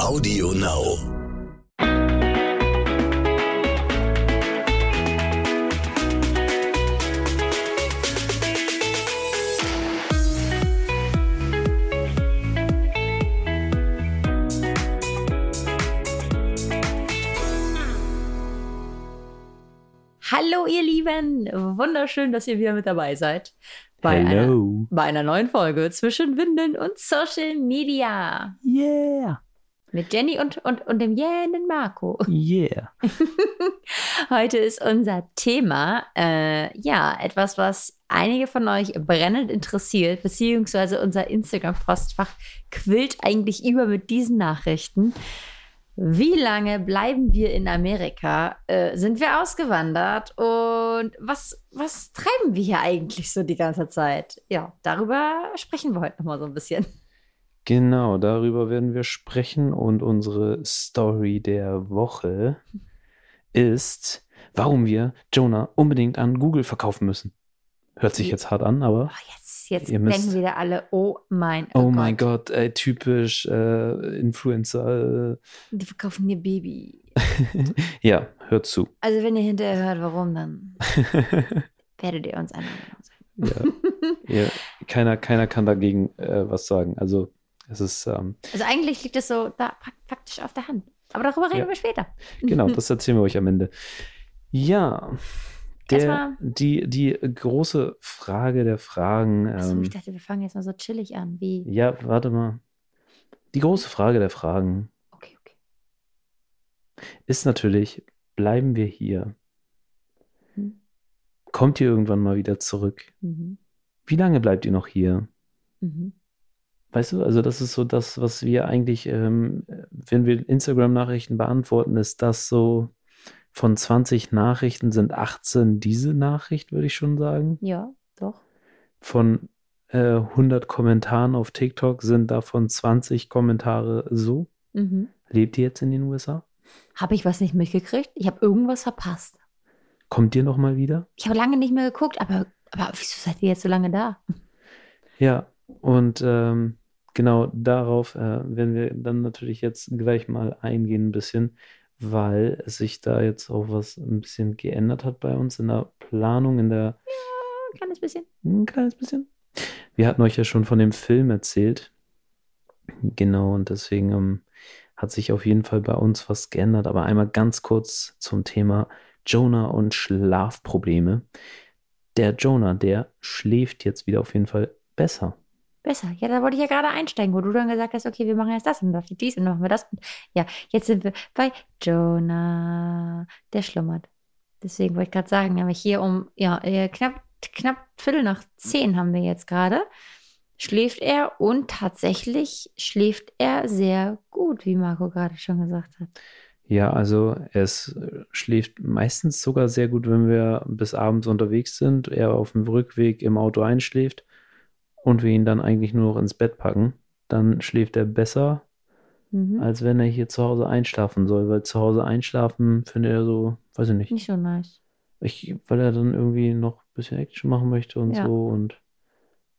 Audio Now. Hallo ihr Lieben, wunderschön, dass ihr wieder mit dabei seid bei, einer, bei einer neuen Folge zwischen Windeln und Social Media Yeah. Mit Jenny und, und, und dem jähen Marco. Yeah. Heute ist unser Thema, äh, ja, etwas, was einige von euch brennend interessiert, beziehungsweise unser Instagram-Postfach quillt eigentlich über mit diesen Nachrichten. Wie lange bleiben wir in Amerika? Äh, sind wir ausgewandert? Und was, was treiben wir hier eigentlich so die ganze Zeit? Ja, darüber sprechen wir heute nochmal so ein bisschen. Genau, darüber werden wir sprechen und unsere Story der Woche ist, warum wir Jonah unbedingt an Google verkaufen müssen. Hört sich jetzt hart an, aber Oh, jetzt jetzt Ihr müsst- denken wieder alle, oh mein oh mein Gott, ey, typisch äh, Influencer. Die verkaufen ihr Baby. Äh. ja, hört zu. Also wenn ihr hinterher hört, warum, dann werdet ihr uns eine Meinung sagen. ja, ja, keiner, keiner kann dagegen äh, was sagen. Also es ist ähm, Also eigentlich liegt es so da fak- faktisch auf der Hand. Aber darüber reden Ja. wir später. Genau, das erzählen wir euch am Ende. Ja, der, die, die große Frage der Fragen. Achso, Ähm, ich dachte, wir fangen jetzt mal so chillig an. Wie? ja, warte mal. Die große Frage der Fragen Okay, okay. ist natürlich, bleiben wir hier? Hm. Kommt ihr irgendwann mal wieder zurück? Mhm. Wie lange bleibt ihr noch hier? Mhm. Weißt du, also das ist so das, was wir eigentlich, ähm, wenn wir Instagram-Nachrichten beantworten, ist das so, von 20 Nachrichten sind 18 diese Nachricht, würde ich schon sagen. Ja, doch. Von äh, 100 Kommentaren auf TikTok sind davon 20 Kommentare so. Mhm. Lebt ihr jetzt in den USA? Habe ich was nicht mitgekriegt? Ich habe irgendwas verpasst. Kommt ihr noch mal wieder? Ich habe lange nicht mehr geguckt, aber, aber wieso seid ihr jetzt so lange da? Ja, und ähm, genau darauf äh, werden wir dann natürlich jetzt gleich mal eingehen ein bisschen, weil sich da jetzt auch was ein bisschen geändert hat bei uns in der Planung, in der Ein kleines bisschen. ein kleines bisschen. Wir hatten euch ja schon von dem Film erzählt. Genau, und deswegen ähm, hat sich auf jeden Fall bei uns was geändert. Aber einmal ganz kurz zum Thema Jonah und Schlafprobleme. Der Jonah, der schläft jetzt wieder auf jeden Fall besser. Besser. Ja, da wollte ich ja gerade einsteigen, wo du dann gesagt hast, okay, wir machen jetzt das und und dies und dann machen wir das. Und ja, jetzt sind wir bei Jonah. Der schlummert. Deswegen wollte ich gerade sagen, nämlich hier um, ja, knapp, knapp Viertel nach zehn haben wir jetzt gerade. Schläft er und tatsächlich schläft er sehr gut, wie Marco gerade schon gesagt hat. Ja, also es schläft meistens sogar sehr gut, wenn wir bis abends unterwegs sind, er auf dem Rückweg im Auto einschläft und wir ihn dann eigentlich nur noch ins Bett packen. Dann schläft er besser, Mhm. als wenn er hier zu Hause einschlafen soll, weil zu Hause einschlafen findet er so, weiß ich nicht, Nicht so nice. ich, weil er dann irgendwie noch ein bisschen Action machen möchte und Ja. so und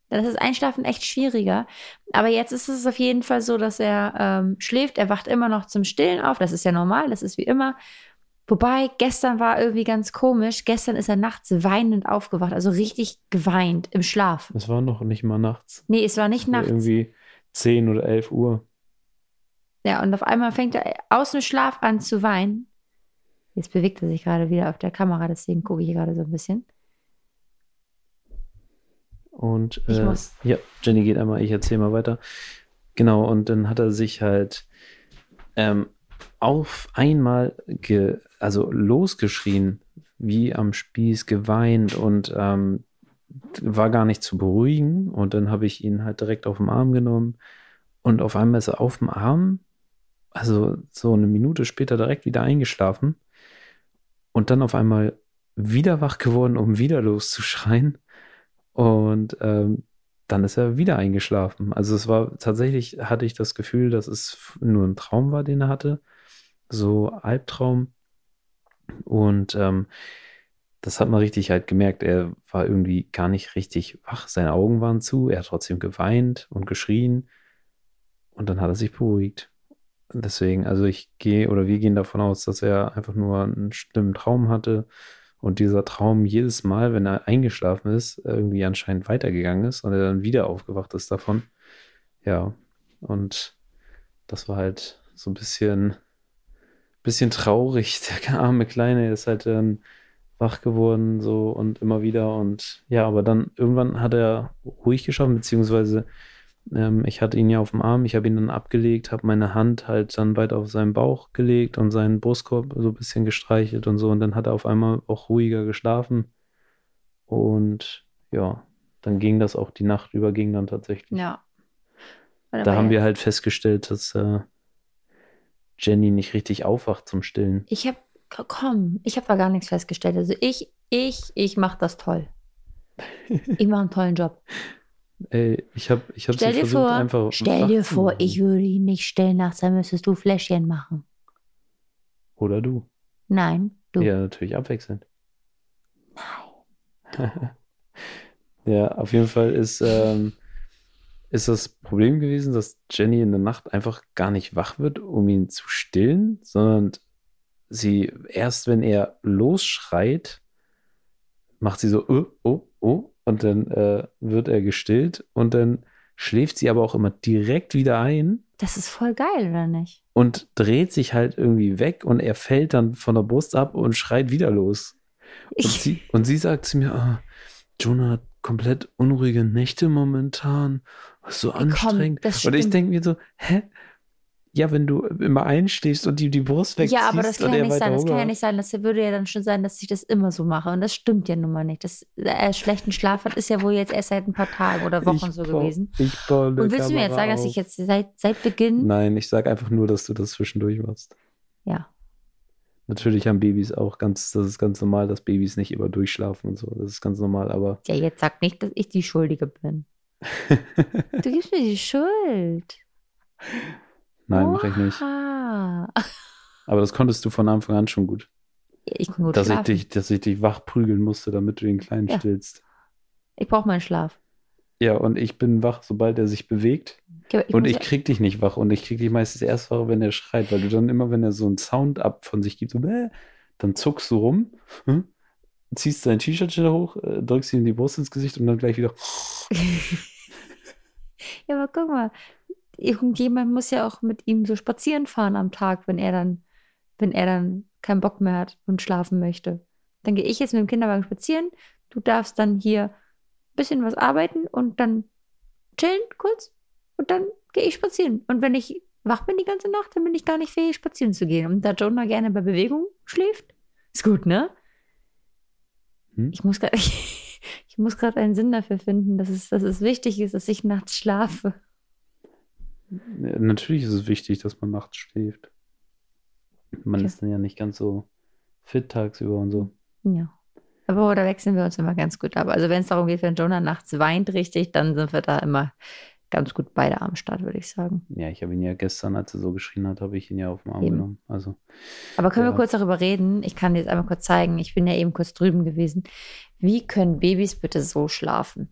Das ist Einschlafen echt schwieriger. Aber jetzt ist es auf jeden Fall so, dass er ähm, schläft. Er wacht immer noch zum Stillen auf. Das ist ja normal. Das ist wie immer. Wobei, gestern war irgendwie ganz komisch. Gestern ist er nachts weinend aufgewacht. Also richtig geweint im Schlaf. es war noch nicht mal nachts. Nee, es war nicht Es war nachts. Irgendwie 10 oder 11 Uhr. Ja, und auf einmal fängt er aus dem Schlaf an zu weinen. Jetzt bewegt er sich gerade wieder auf der Kamera. Deswegen gucke ich hier gerade so ein bisschen. Und Ich äh, muss- ja, Jenny geht einmal, ich erzähle mal weiter. Genau, und dann hat er sich halt ähm, auf einmal ge, also losgeschrien, wie am Spieß, geweint und ähm, war gar nicht zu beruhigen. Und dann habe ich ihn halt direkt auf den Arm genommen und auf einmal ist er auf dem Arm, also so eine Minute später direkt wieder eingeschlafen und dann auf einmal wieder wach geworden, um wieder loszuschreien. Und ähm, dann ist er wieder eingeschlafen. Also es war tatsächlich, hatte ich das Gefühl, dass es nur ein Traum war, den er hatte. So Albtraum. Und ähm, das hat man richtig halt gemerkt. Er war irgendwie gar nicht richtig wach. Seine Augen waren zu. Er hat trotzdem geweint und geschrien. Und dann hat er sich beruhigt. deswegen, also ich gehe oder wir gehen davon aus, dass er einfach nur einen schlimmen Traum hatte und dieser Traum jedes Mal, wenn er eingeschlafen ist, irgendwie anscheinend weitergegangen ist und er dann wieder aufgewacht ist davon. Ja, und das war halt so ein bisschen, bisschen traurig. Der arme Kleine ist halt dann wach geworden so und immer wieder und ja, aber dann irgendwann hat er ruhig geschlafen, beziehungsweise ähm, ich hatte ihn ja auf dem Arm, ich habe ihn dann abgelegt, habe meine Hand halt dann weiter auf seinen Bauch gelegt und seinen Brustkorb so ein bisschen gestreichelt und so und dann hat er auf einmal auch ruhiger geschlafen und ja, dann ging das auch die Nacht über, ging dann tatsächlich. Ja. Da haben wir halt festgestellt, dass äh, Jenny nicht richtig aufwacht zum Stillen. Ich habe, komm, ich habe da gar nichts festgestellt. Also ich, ich, ich mache das toll. Ich mache einen tollen Job. Ey, ich habe ich hab Stell sie dir versucht, vor, einfach. stell dir vor, machen. ich würde ihn nicht stillen nachts, dann müsstest du Fläschchen machen. Oder du. Nein, du. Ja, natürlich abwechselnd. ja, auf jeden Fall ist, ähm, ist das Problem gewesen, dass Jenny in der Nacht einfach gar nicht wach wird, um ihn zu stillen, sondern sie erst, wenn er losschreit, macht sie so, oh, oh, oh, und dann äh, wird er gestillt und dann schläft sie aber auch immer direkt wieder ein Das ist voll geil, oder nicht? und dreht sich halt irgendwie weg und er fällt dann von der Brust ab und schreit wieder los. Und Ich, sie, und sie sagt zu mir, ah, Jonah hat komplett unruhige Nächte momentan. So anstrengend. das und ich denke mir so, hä? Ja, wenn du immer einstehst und die, die Brust wegziehst ja, aber das kann ja nicht sein. Das kann ja nicht sein. Das würde ja dann schon sein, dass ich das immer so mache. Und das stimmt ja nun mal nicht. Dass er schlechten Schlaf hat, ist ja wohl jetzt erst seit ein paar Tagen oder Wochen Ich so bau- gewesen. Ich baue Und willst du mir jetzt Kamera sagen, dass auf. ich jetzt seit, seit Beginn. Nein, ich sage einfach nur, dass du das zwischendurch machst. Ja. Natürlich haben Babys auch ganz, das ist ganz normal, dass Babys nicht immer durchschlafen und so. Das ist ganz normal, aber Ja, jetzt sag nicht, dass ich die Schuldige bin. Du gibst mir die Schuld. Nein, mache ich nicht. Aber das konntest du von Anfang an schon gut. Ich kann gut dass ich, schlafen. dich, dass ich dich wach prügeln musste, damit du den Kleinen Ja. stillst. Ich brauche meinen Schlaf. Ja, und ich bin wach, sobald er sich bewegt. Ich, und ich krieg dich nicht wach. Und ich krieg dich meistens erst wach, wenn er schreit, weil du dann immer, wenn er so einen Sound ab von sich gibt, so, bäh, dann zuckst du rum, hm, ziehst dein T-Shirt schnell hoch, äh, drückst ihm die Brust ins Gesicht und dann gleich wieder. ja, aber guck mal, irgendjemand muss ja auch mit ihm so spazieren fahren am Tag, wenn er dann, wenn er dann keinen Bock mehr hat und schlafen möchte. Dann gehe ich jetzt mit dem Kinderwagen spazieren. Du darfst dann hier ein bisschen was arbeiten und dann chillen kurz und dann gehe ich spazieren. Und wenn ich wach bin die ganze Nacht, dann bin ich gar nicht fähig, spazieren zu gehen. Und da Jonah gerne bei Bewegung schläft, ist gut, ne? Hm? Ich muss gerade ich muss gerade einen Sinn dafür finden, dass es, dass es wichtig ist, dass ich nachts schlafe. Natürlich ist es wichtig, dass man nachts schläft. Man Okay. ist dann ja nicht ganz so fit tagsüber und so. Ja. Aber da wechseln wir uns immer ganz gut ab. Also wenn es darum geht, wenn Jonah nachts weint richtig, dann sind wir da immer ganz gut beide am Start, würde ich sagen. Ja, ich habe ihn ja gestern, als er so geschrien hat, habe ich ihn ja auf den Arm Eben. genommen. Also, Aber können Ja. wir kurz darüber reden? Ich kann dir jetzt einmal kurz zeigen. Ich bin ja eben kurz drüben gewesen. Wie können Babys bitte so schlafen?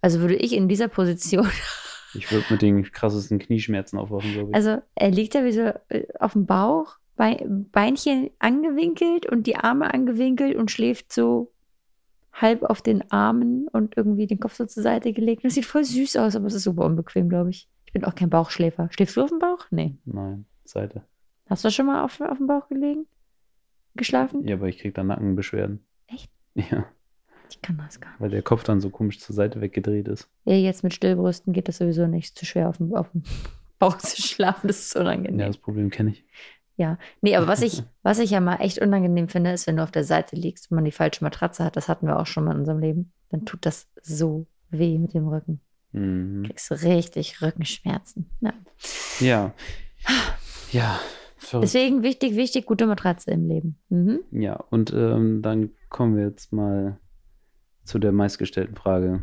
Also würde ich in dieser Position, ich würde mit den krassesten Knieschmerzen aufwachen, glaube ich. also er liegt da wie so äh, auf dem Bauch, Bei- Beinchen angewinkelt und die Arme angewinkelt und schläft so halb auf den Armen und irgendwie den Kopf so zur Seite gelegt. Das sieht voll süß aus, aber es ist super unbequem, glaube ich. Ich bin auch kein Bauchschläfer. Schläfst du auf dem Bauch? Nee. Nein, Seite. Hast du schon mal auf, auf dem Bauch gelegen? Geschlafen? Ja, aber ich krieg dann Nackenbeschwerden. Echt? Ja, Ich kann das gar nicht. weil der Kopf dann so komisch zur Seite weggedreht ist. Ja, jetzt mit Stillbrüsten geht das sowieso nicht. Zu schwer auf dem, auf dem Bauch zu schlafen. Das ist unangenehm. Ja, das Problem kenne ich. Nee, aber was ich, was ich ja mal echt unangenehm finde, ist, wenn du auf der Seite liegst und man die falsche Matratze hat. Das hatten wir auch schon mal in unserem Leben. Dann tut das so weh mit dem Rücken. Mhm. Kriegst du richtig Rückenschmerzen. Ja. Ja. Ja. Verrückt. Deswegen wichtig, wichtig, gute Matratze im Leben. Mhm. Ja, und ähm, dann kommen wir jetzt mal zu der meistgestellten Frage,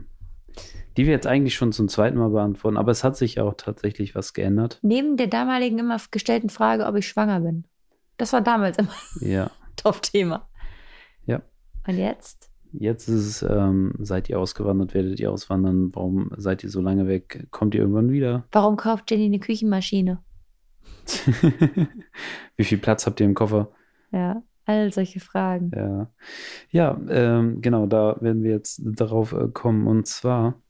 die wir jetzt eigentlich schon zum zweiten Mal beantworten, aber es hat sich ja auch tatsächlich was geändert. Neben der damaligen immer gestellten Frage, ob ich schwanger bin. Das war damals immer Ja, Top-Thema. Ja. Und jetzt? jetzt ist es, ähm, seid ihr ausgewandert, werdet ihr auswandern, warum seid ihr so lange weg, kommt ihr irgendwann wieder? Warum kauft Jenny eine Küchenmaschine? Wie viel Platz habt ihr im Koffer? Ja, all solche Fragen. Ja, ja ähm, genau, da werden wir jetzt darauf äh, kommen. Und zwar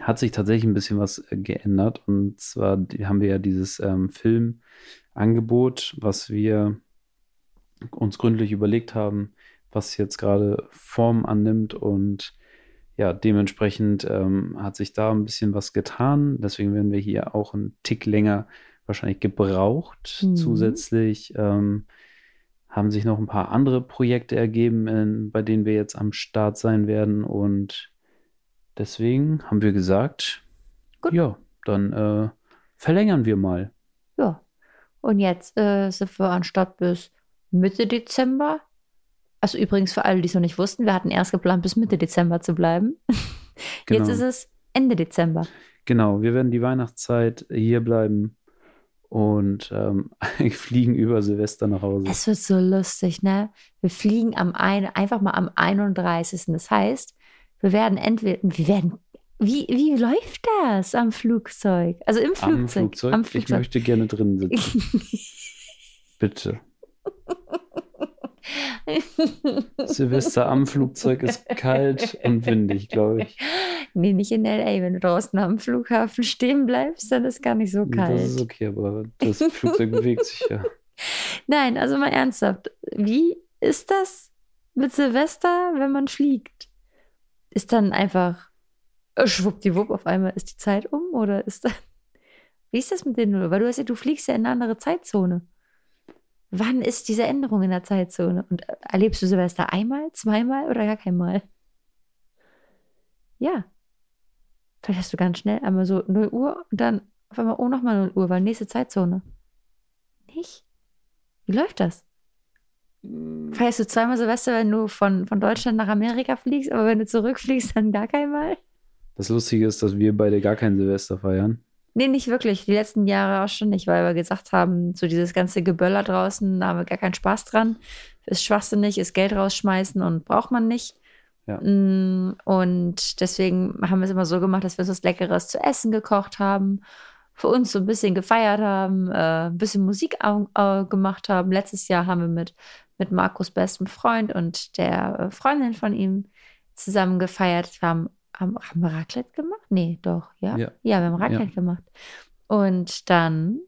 hat sich tatsächlich ein bisschen was äh, geändert. Und zwar haben wir ja dieses ähm, Filmangebot, was wir uns gründlich überlegt haben, was jetzt gerade Form annimmt und ja, dementsprechend ähm, hat sich da ein bisschen was getan. Deswegen werden wir hier auch einen Tick länger wahrscheinlich gebraucht. Mhm. Zusätzlich ähm, haben sich noch ein paar andere Projekte ergeben, in, bei denen wir jetzt am Start sein werden. Und deswegen haben wir gesagt, Gut. ja, dann äh, verlängern wir mal. Ja. Und jetzt äh, sind wir anstatt bis Mitte Dezember. Also übrigens für alle, die es noch nicht wussten, wir hatten erst geplant, bis Mitte Dezember zu bleiben. Genau. Jetzt ist es Ende Dezember. Genau, wir werden die Weihnachtszeit hier bleiben und ähm, fliegen über Silvester nach Hause. Es wird so lustig, ne? Wir fliegen am ein, einfach mal am 31. Das heißt, wir werden entweder, wir werden, wie, wie läuft das am Flugzeug? Also im Flugzeug. Am Flugzeug. Am Ich Flugzeug. möchte gerne drin sitzen. Bitte. Silvester am Flugzeug ist kalt und windig, glaube ich. nee, nicht in L.A. Wenn du draußen am Flughafen stehen bleibst, dann ist gar nicht so kalt. Das ist okay, aber das Flugzeug bewegt sich ja. Nein, also mal ernsthaft. Wie ist das mit Silvester, wenn man fliegt? Ist dann einfach äh, schwuppdiwupp auf einmal ist die Zeit um oder ist dann wie ist das mit den Weil du hast ja, du fliegst ja in eine andere Zeitzone. Wann ist diese Änderung in der Zeitzone? Und äh, erlebst du Silvester einmal, zweimal oder gar keinmal? Ja. Vielleicht hast du ganz schnell einmal so 0 Uhr und dann auf einmal, oh, nochmal 0 Uhr, weil nächste Zeitzone. Nicht? Wie läuft das? Feierst du zweimal Silvester, wenn du von, von Deutschland nach Amerika fliegst, aber wenn du zurückfliegst, dann gar keinmal? Das Lustige ist, dass wir beide gar kein Silvester feiern. Nee, nicht wirklich. Die letzten Jahre auch schon nicht, weil wir gesagt haben, so dieses ganze Geböller draußen, da haben wir gar keinen Spaß dran. Ist schwachsinnig, ist Geld rausschmeißen und braucht man nicht. Ja. Mm, Und deswegen haben wir es immer so gemacht, dass wir uns was Leckeres zu essen gekocht haben, für uns so ein bisschen gefeiert haben, äh, ein bisschen Musik äh, gemacht haben. Letztes Jahr haben wir mit, mit Markus bestem Freund und der äh, Freundin von ihm zusammen gefeiert. Wir haben, haben, haben wir Raclette gemacht? Nee, doch, ja. Ja. Ja, wir haben Raclette gemacht. Und dann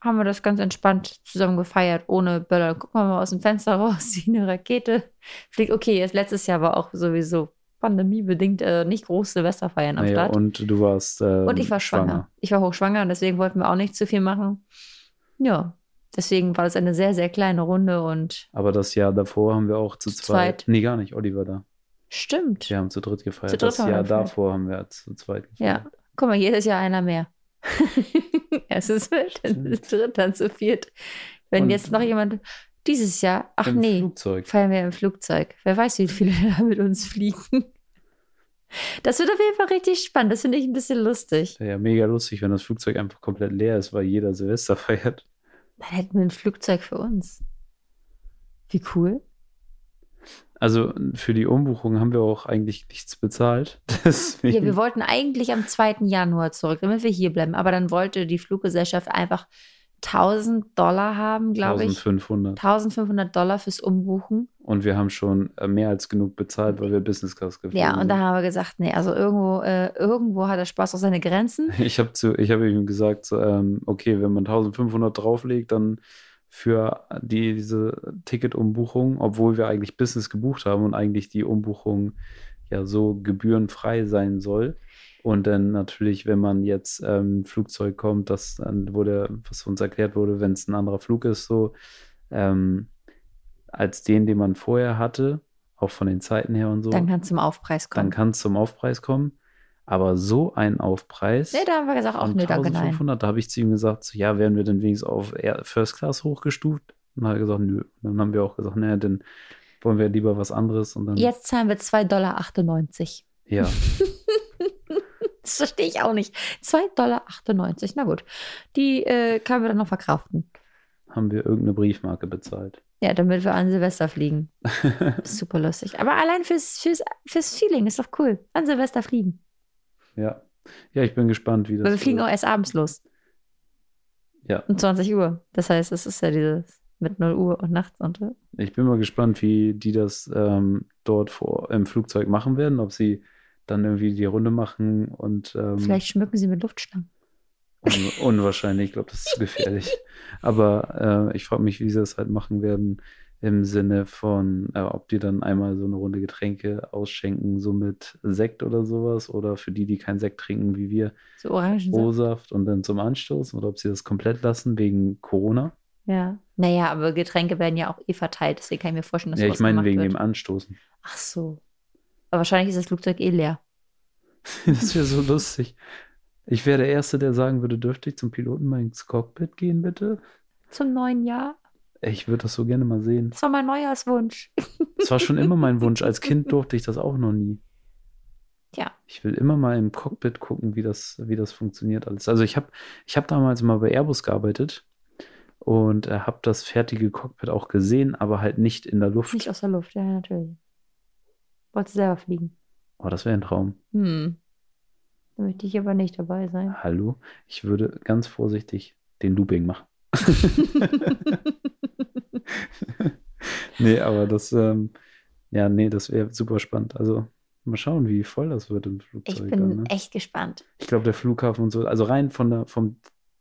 haben wir das ganz entspannt zusammen gefeiert, ohne Böller. Gucken wir mal aus dem Fenster raus, wie eine Rakete fliegt. Okay, jetzt letztes Jahr war auch sowieso pandemiebedingt äh, nicht groß Silvesterfeiern am Naja, Start. und du warst. ähm, Und ich war schwanger. Ich war hochschwanger und deswegen wollten wir auch nicht zu viel machen. Ja, deswegen war das eine sehr, sehr kleine Runde und Aber das Jahr davor haben wir auch zu Zu zweit. zweit. Nee, gar nicht. Olli war da. Stimmt. Wir haben zu dritt gefeiert. Zu dritt das Jahr davor haben wir zu zweit Ja, gefeiert. guck mal, jedes Jahr einer mehr. es ist wild, dann ist dritt, dann zu viert. Wenn Und- jetzt noch jemand dieses Jahr, ach nee, Flugzeug. feiern wir im Flugzeug. Wer weiß, wie viele da mit uns fliegen. Das wird auf jeden Fall richtig spannend. Das finde ich ein bisschen lustig. Ja mega lustig, wenn das Flugzeug einfach komplett leer ist, weil jeder Silvester feiert. Dann hätten wir ein Flugzeug für uns. Wie cool. Also für die Umbuchung haben wir auch eigentlich nichts bezahlt. Deswegen. Ja, wir wollten eigentlich am 2. Januar zurück, damit wir hier bleiben. Aber dann wollte die Fluggesellschaft einfach 1000 Dollar haben, glaube ich. 1500. 1500 Dollar fürs Umbuchen. Und wir haben schon äh, mehr als genug bezahlt, weil wir Business Class geflogen Ja, und sind. da haben wir gesagt, nee, also irgendwo, äh, irgendwo hat der Spaß auch seine Grenzen. Ich habe ihm gesagt, so, ähm, okay, wenn man 1500 drauflegt, dann für die, diese Ticketumbuchung, obwohl wir eigentlich Business gebucht haben und eigentlich die Umbuchung ja so gebührenfrei sein soll. Und dann natürlich, wenn man jetzt ähm, ein Flugzeug kommt, das dann wurde, was uns erklärt wurde, wenn es ein anderer Flug ist, so ähm, als den, den man vorher hatte, auch von den Zeiten her und so, Dann kann es zum Aufpreis dann kommen. kann es zum Aufpreis kommen. Aber so ein Aufpreis. Nee, da haben wir gesagt, auch nö, danke, nein. 1500, da habe ich zu ihm gesagt, so, ja, werden wir denn wenigstens auf First Class hochgestuft? Und dann hat er gesagt, nö. Dann haben wir auch gesagt, naja, dann wollen wir lieber was anderes. Und dann, Jetzt zahlen wir 2,98 Dollar. ja, Das verstehe ich auch nicht. 2,98 Dollar. Na gut. Die äh, können wir dann noch verkraften. haben wir irgendeine Briefmarke bezahlt. Ja, damit wir an Silvester fliegen. Super lustig. Aber allein fürs, fürs, fürs Feeling ist doch cool. An Silvester fliegen. Ja. Ja, ich bin gespannt, wie das Weil wir fliegen auch wird. erst abends los. Ja. Um 20 Uhr. Das heißt, es ist ja dieses mit 0 Uhr und nachts und Ich bin mal gespannt, wie die das ähm, dort vor, im Flugzeug machen werden, ob sie dann irgendwie die Runde machen und ähm, vielleicht schmücken sie mit Luftschlangen. un unwahrscheinlich, ich glaube, das ist zu gefährlich. Aber äh, ich frage mich, wie sie das halt machen werden im Sinne von, äh, ob die dann einmal so eine Runde Getränke ausschenken, so mit Sekt oder sowas, oder für die, die keinen Sekt trinken, wie wir, So. O-Saft und dann zum Anstoß, oder ob sie das komplett lassen wegen Corona. Ja. Naja, aber Getränke werden ja auch eh verteilt, deswegen kann ich mir vorstellen, dass Ja, ich meine wegen wird. dem Anstoßen. Ach so. Aber wahrscheinlich ist das Flugzeug eh leer. Das wäre so lustig. Ich wäre der Erste, der sagen würde, dürfte ich zum Piloten mal ins Cockpit gehen, bitte? Zum neuen Jahr. Ich würde das so gerne mal sehen. Das war mein Neujahrswunsch. Das war schon immer mein Wunsch. Als Kind durfte ich das auch noch nie. Ja. Ich will immer mal im Cockpit gucken, wie das, wie das funktioniert alles. Also ich habe ich hab damals mal bei Airbus gearbeitet und äh, habe das fertige Cockpit auch gesehen, aber halt nicht in der Luft. Nicht aus der Luft, ja, natürlich. Wolltest du selber fliegen? Oh, das wäre ein Traum. Hm. Da möchte ich aber nicht dabei sein. Hallo? Ich würde ganz vorsichtig den Looping machen. nee, aber das, ähm, ja, nee, das wäre super spannend. Also mal schauen, wie voll das wird im Ich Flugzeug. bin dann, ne? echt gespannt. Ich glaube, der Flughafen und so, also rein von der, vom,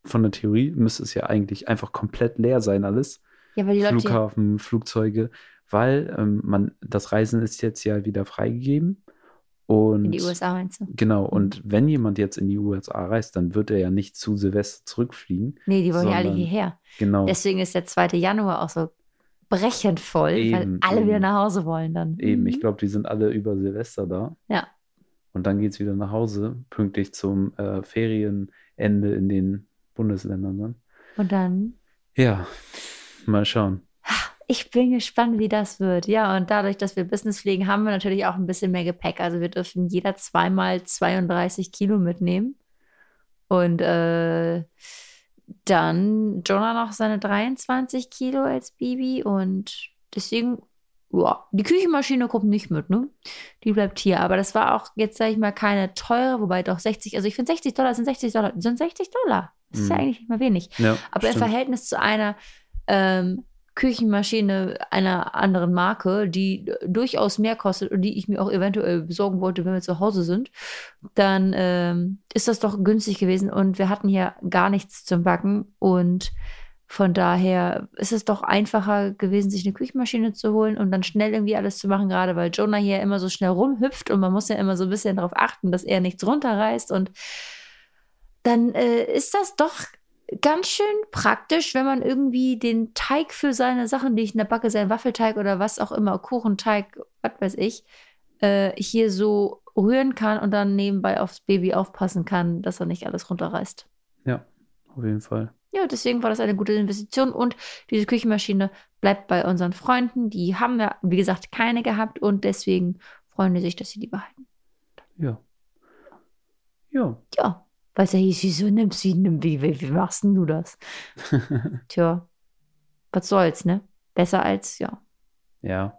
von der Theorie müsste es ja eigentlich einfach komplett leer sein, alles. Ja, weil die Leute. Flughafen, Flugzeuge, weil ähm, man, das Reisen ist jetzt ja wieder freigegeben. Und in die USA meinst du? genau, und wenn jemand jetzt in die USA reist, dann wird er ja nicht zu Silvester zurückfliegen. Nee, die wollen ja alle hierher. Genau. Deswegen ist der 2. Januar auch so brechend voll, weil Eben, alle eben. wieder nach Hause wollen dann. Eben, ich Mhm. glaube, die sind alle über Silvester da. Ja. Und dann geht es wieder nach Hause, pünktlich zum äh, Ferienende in den Bundesländern dann. Und dann. Ja, mal schauen. Ich bin gespannt, wie das wird. Ja, und dadurch, dass wir Business fliegen, haben wir natürlich auch ein bisschen mehr Gepäck. Also wir dürfen jeder zweimal 32 Kilo mitnehmen. Und äh, dann Jonah noch seine 23 Kilo als Baby. Und deswegen, ja, die Küchenmaschine kommt nicht mit, ne? Die bleibt hier. Aber das war auch jetzt, sage ich mal, keine teure, wobei doch 60, also ich finde 60 Dollar sind 60 Dollar, sind 60 Dollar. Das ist ja Mhm. eigentlich nicht mal wenig. Ja, Aber im stimmt. Verhältnis zu einer ähm, Küchenmaschine einer anderen Marke, die äh, durchaus mehr kostet und die ich mir auch eventuell besorgen wollte, wenn wir zu Hause sind, dann ähm, ist das doch günstig gewesen und wir hatten hier gar nichts zum Backen und von daher ist es doch einfacher gewesen, sich eine Küchenmaschine zu holen und dann schnell irgendwie alles zu machen, gerade weil Jonah hier immer so schnell rumhüpft und man muss ja immer so ein bisschen darauf achten, dass er nichts runterreißt und dann äh, ist das doch ganz schön praktisch, wenn man irgendwie den Teig für seine Sachen, die ich in der Backe, sein Waffelteig oder was auch immer, Kuchenteig, was weiß ich, äh, hier so rühren kann und dann nebenbei aufs Baby aufpassen kann, dass er nicht alles runterreißt. Ja, auf jeden Fall. Ja, deswegen war das eine gute Investition und diese Küchenmaschine bleibt bei unseren Freunden. Die haben wir, wie gesagt, keine gehabt und deswegen freuen die sich, dass sie die behalten. Ja. Ja. Ja, weil ja hieß, wieso nimmst du, wie, wie, wie machst denn du das? Tja, was soll's, ne? Besser als, ja, ja.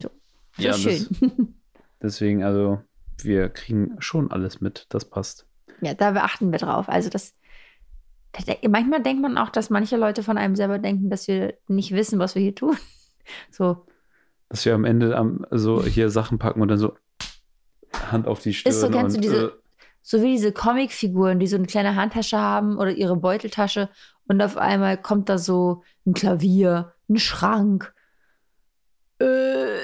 so Ja, das- schön. Deswegen, also, wir kriegen schon alles mit. Das passt. ja, da beachten wir drauf. Also das, manchmal denkt man auch, dass manche Leute von einem selber denken, dass wir nicht wissen, was wir hier tun. So, Dass wir am Ende am, so hier Sachen packen und dann so Hand auf die Stirn. Ist so, kennst und, du diese- so wie diese Comicfiguren, die so eine kleine Handtasche haben oder ihre Beuteltasche und auf einmal kommt da so ein Klavier, ein Schrank. Äh,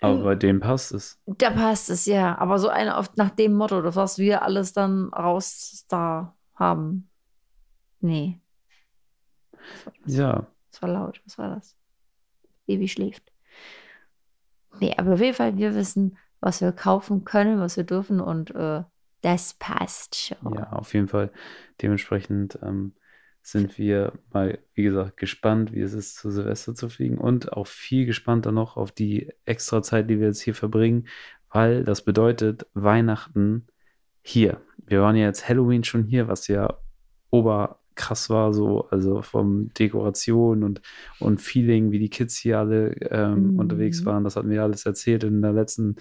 aber bei dem passt es. Da passt es, ja. Aber so eine oft nach dem Motto, das was wir alles dann raus da haben. Nee. Ja. Das war laut. Was war das? Baby schläft. Nee, aber auf jeden Fall, wir wissen, was wir kaufen können, was wir dürfen und äh, das passt schon. Ja, auf jeden Fall. Dementsprechend ähm, sind wir mal, wie gesagt, gespannt, wie es ist, zu Silvester zu fliegen und auch viel gespannter noch auf die extra Zeit, die wir jetzt hier verbringen, weil das bedeutet Weihnachten hier. Wir waren ja jetzt Halloween schon hier, was ja oberkrass war, so, also vom Dekoration und, und Feeling, wie die Kids hier alle ähm, Mhm. unterwegs waren. Das hatten wir alles erzählt in der letzten,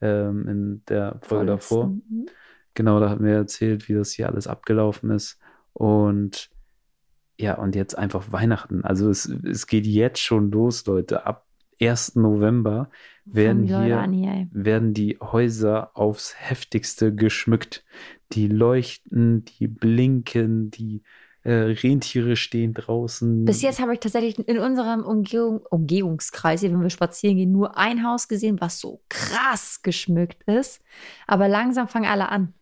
ähm, in der Folge davor. Genau, da hatten wir erzählt, wie das hier alles abgelaufen ist. Und Ja, und jetzt einfach Weihnachten. Also es, es geht jetzt schon los, Leute. Ab 1. November werden hier hier, werden die Häuser aufs heftigste geschmückt. Die leuchten, die blinken, die äh, Rentiere stehen draußen. Bis jetzt habe ich tatsächlich in unserem Umgehung, Umgehungskreis, hier, wenn wir spazieren gehen, nur ein Haus gesehen, was so krass geschmückt ist. Aber langsam fangen alle an.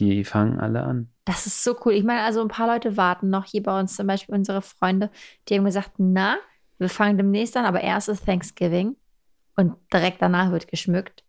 Die fangen alle an. Das ist so cool. Ich meine, also ein paar Leute warten noch hier bei uns, zum Beispiel unsere Freunde, die haben gesagt, na, wir fangen demnächst an, aber erst ist Thanksgiving und direkt danach wird geschmückt.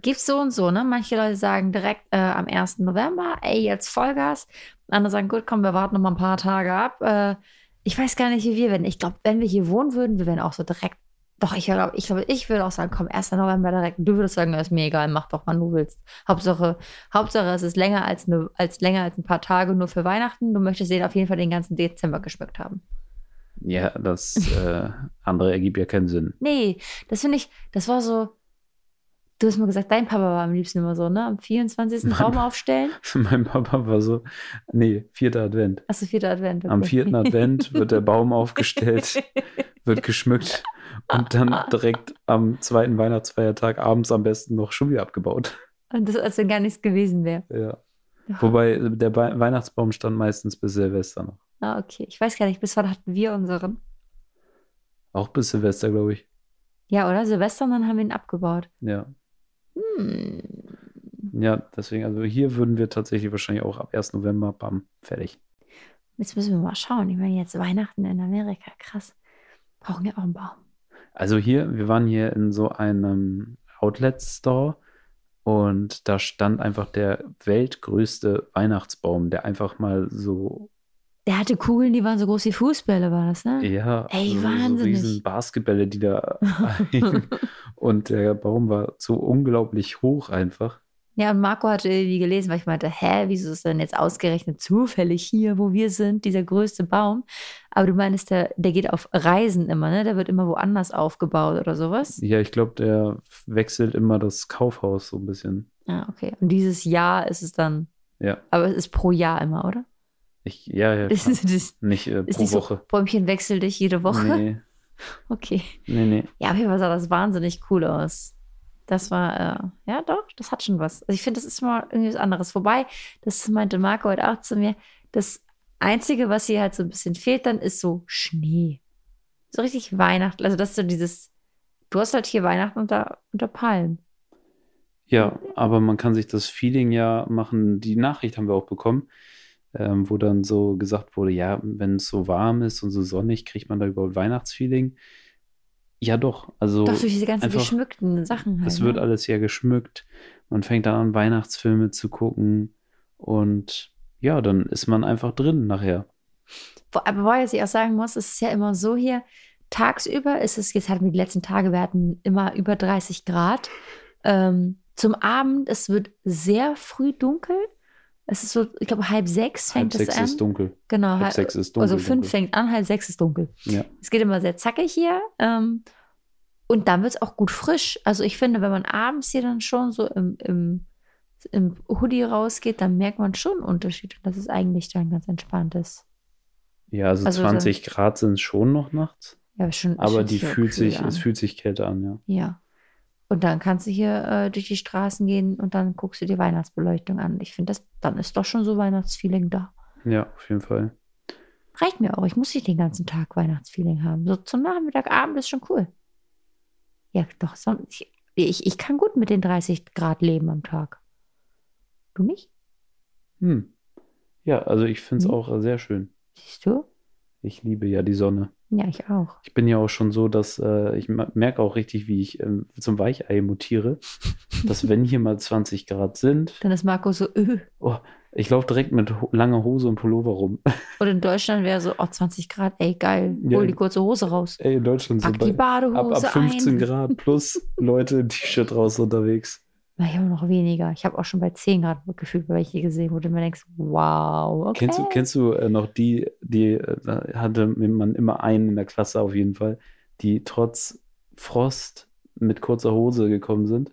Gibt's so und so, ne? Manche Leute sagen direkt äh, am 1. November, ey, jetzt Vollgas. Andere sagen, gut, komm, wir warten noch mal ein paar Tage ab. Äh, ich weiß gar nicht, wie wir werden. Ich glaube, wenn wir hier wohnen würden, wir wären auch so direkt. Doch, ich glaube, ich, glaub, ich würde auch sagen, komm, 1. November direkt. Du würdest sagen, ist mir egal, mach doch, wann du willst. Hauptsache, Hauptsache, es ist länger als, eine, als länger als ein paar Tage nur für Weihnachten. Du möchtest den auf jeden Fall den ganzen Dezember geschmückt haben. Ja, das äh, andere ergibt ja keinen Sinn. Nee, das finde ich, das war so. Du hast mal gesagt, dein Papa war am liebsten immer so, ne? Am 24. Baum aufstellen. mein Papa war so, nee, vierter Advent. Achso, vierter Advent. Okay. Am vierten Advent wird der Baum aufgestellt, wird geschmückt und dann direkt am zweiten Weihnachtsfeiertag abends am besten noch schon wieder abgebaut. Und das, als wenn gar nichts gewesen wäre. Ja. Wobei der Wei- Weihnachtsbaum stand meistens bis Silvester noch. Ah, okay. Ich weiß gar nicht, bis wann hatten wir unseren? Auch bis Silvester, glaube ich. Ja, oder? Silvester und dann haben wir ihn abgebaut. Ja. Hm. Ja, deswegen, also hier würden wir tatsächlich wahrscheinlich auch ab 1. November, bam, fertig. Jetzt müssen wir mal schauen. Ich meine, jetzt Weihnachten in Amerika. Krass. Brauchen wir auch einen Baum. Also hier, wir waren hier in so einem Outlet-Store und da stand einfach der weltgrößte Weihnachtsbaum, der einfach mal so, Der hatte Kugeln, die waren so groß wie Fußbälle, war das, ne? ja, Ey, so, so wahnsinnig. riesen Basketbälle, die da hingen. Und der Baum war so unglaublich hoch einfach. Ja, und Marco hatte irgendwie gelesen, weil ich meinte, hä, wieso ist denn jetzt ausgerechnet zufällig hier, wo wir sind, dieser größte Baum? Aber du meinst, der, der geht auf Reisen immer, ne? Der wird immer woanders aufgebaut oder sowas? Ja, ich glaube, der wechselt immer das Kaufhaus so ein bisschen. Ah, okay. Und dieses Jahr ist es dann, Ja, aber es ist pro Jahr immer, oder? ich, ja, ja, Ist, ist, nicht äh, pro nicht Woche. so, Bäumchen wechsel dich jede Woche? Nee, Okay. nee, nee. Ja, auf jeden Fall sah das wahnsinnig cool aus. Das war, äh, ja doch, das hat schon was. Also ich finde, das ist mal irgendwie was anderes. Wobei, das meinte Marco heute auch zu mir, das Einzige, was hier halt so ein bisschen fehlt, dann ist so Schnee. So richtig Weihnachten. Also das ist so dieses, du hast halt hier Weihnachten unter, unter Palmen. Ja, aber man kann sich das Feeling ja machen. Die Nachricht haben wir auch bekommen, ähm, wo dann so gesagt wurde, ja, wenn es so warm ist und so sonnig, kriegt man da überhaupt Weihnachtsfeeling? Ja, doch. Also Doch durch diese ganzen einfach- geschmückten Sachen halt. es wird ne? alles ja geschmückt. Man fängt dann an, Weihnachtsfilme zu gucken und ja, dann ist man einfach drin nachher. Wo- Aber wobei ich auch sagen muss, es ist ja immer so hier, tagsüber ist es, jetzt hatten wir die letzten Tage, wir hatten immer über 30 Grad. Ähm, zum Abend, es wird sehr früh dunkel. Es ist so, ich glaube, halb sechs Halb fängt es sechs an. ist dunkel. Genau, Halb halb- sechs ist dunkel. also fünf dunkel. fängt an, halb sechs ist dunkel. Ja. Es geht immer sehr zackig hier. Ähm, und dann wird es auch gut frisch. Also ich finde, wenn man abends hier dann schon so im, im, im Hoodie rausgeht, dann merkt man schon einen Unterschied. Und dass es eigentlich dann ganz entspannt ist. Ja, also, Also so- 20 Grad sind es schon noch nachts, Ja, schon, aber schon die fühlt sich, an. es fühlt sich kälter an, ja. Ja. Und dann kannst du hier äh, durch die Straßen gehen und dann guckst du dir Weihnachtsbeleuchtung an. Ich finde, das dann ist doch schon so Weihnachtsfeeling da. Ja, auf jeden Fall. Reicht mir auch. Ich muss nicht den ganzen Tag Weihnachtsfeeling haben. So zum Nachmittag, Abend ist schon cool. Ja, doch. Ich, ich, ich kann gut mit den 30 Grad leben am Tag. Du nicht? Hm. Ja, also ich finde es Hm. auch sehr schön. Siehst du? Ich liebe ja die Sonne. Ja, ich auch. Ich bin ja auch schon so, dass äh, ich merke auch richtig, wie ich ähm, zum Weichei mutiere, dass wenn hier mal 20 Grad sind, Dann ist Marco so, öh. oh, ich laufe direkt mit ho langer Hose und Pullover rum. Und in Deutschland wäre so, oh, 20 Grad, ey, geil. Hol Ja. die kurze Hose raus. Ey, in Deutschland Pack sind die bei, ab, Badehose ab 15 ein. Grad plus Leute im T-Shirt raus unterwegs. Ich habe noch weniger. Ich habe auch schon bei 10 Grad gefühlt welche gesehen, wo du mir denkst, wow, okay. Kennst du, kennst du äh, noch die, die äh, da hatte man immer einen in der Klasse auf jeden Fall, die trotz Frost mit kurzer Hose gekommen sind?